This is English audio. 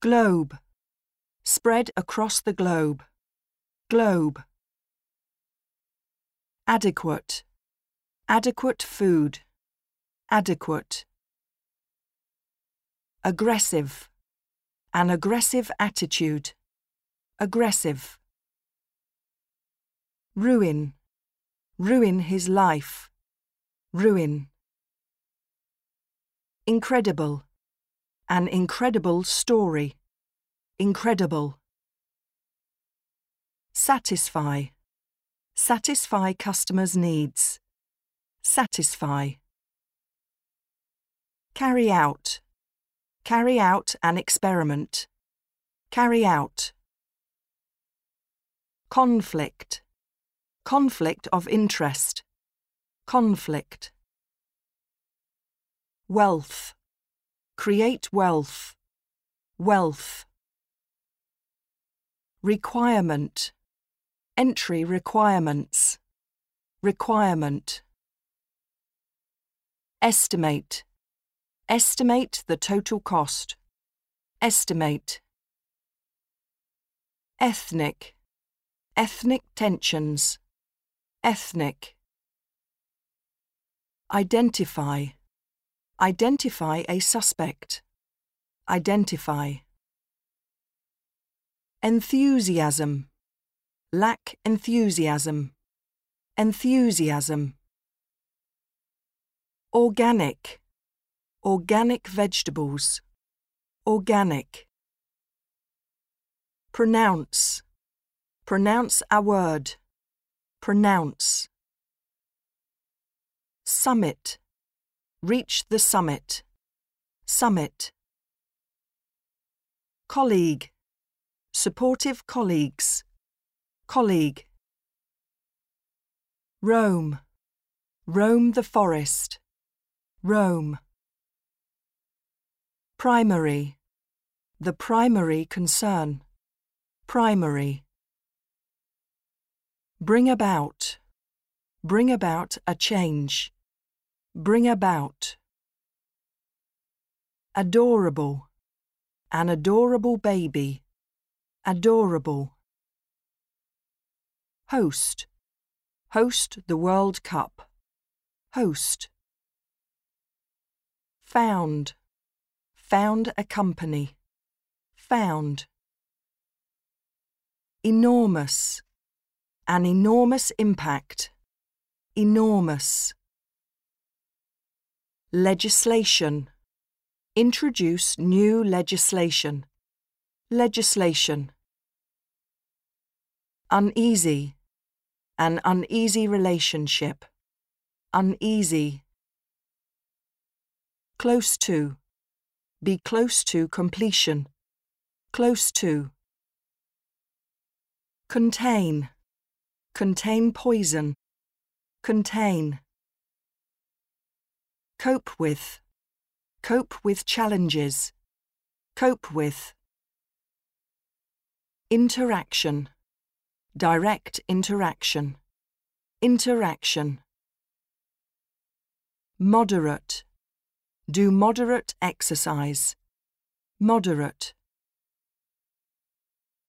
Globe. Spread across the globe. Globe. Adequate. Adequate food. Adequate. Aggressive. An aggressive attitude. Aggressive. Ruin. Ruin his life. Ruin. Incredible. An incredible story. Incredible. Satisfy. Satisfy customers' needs. Satisfy. Carry out. Carry out an experiment. Carry out. Conflict. Conflict of interest. Conflict. Wealth. Create wealth. Wealth. Requirement. Entry requirements. Requirement. Estimate. Estimate the total cost. Estimate. Ethnic. Ethnic tensions. Ethnic. Identify. Identify a suspect. Identify. Enthusiasm. Lack enthusiasm. Enthusiasm. Organic. Organic vegetables. Organic. Pronounce. Pronounce a word. Pronounce. Summit. Reach the summit. Summit. Colleague. Supportive colleagues. Colleague. Roam. Roam the forest. Roam. Primary. The primary concern. Primary. Bring about. Bring about a change. Bring about. Adorable. An adorable baby. Adorable. Host. Host the World Cup. Host. Found. Found a company. Found. Enormous. An enormous impact. Enormous. Legislation. Introduce new legislation. Legislation. Uneasy. An uneasy relationship. Uneasy. Close to. Be close to completion. Close to. Contain. Contain poison. Contain. Cope with. Cope with challenges. Cope with. Interaction. Direct interaction. Interaction. Moderate. Do moderate exercise. Moderate.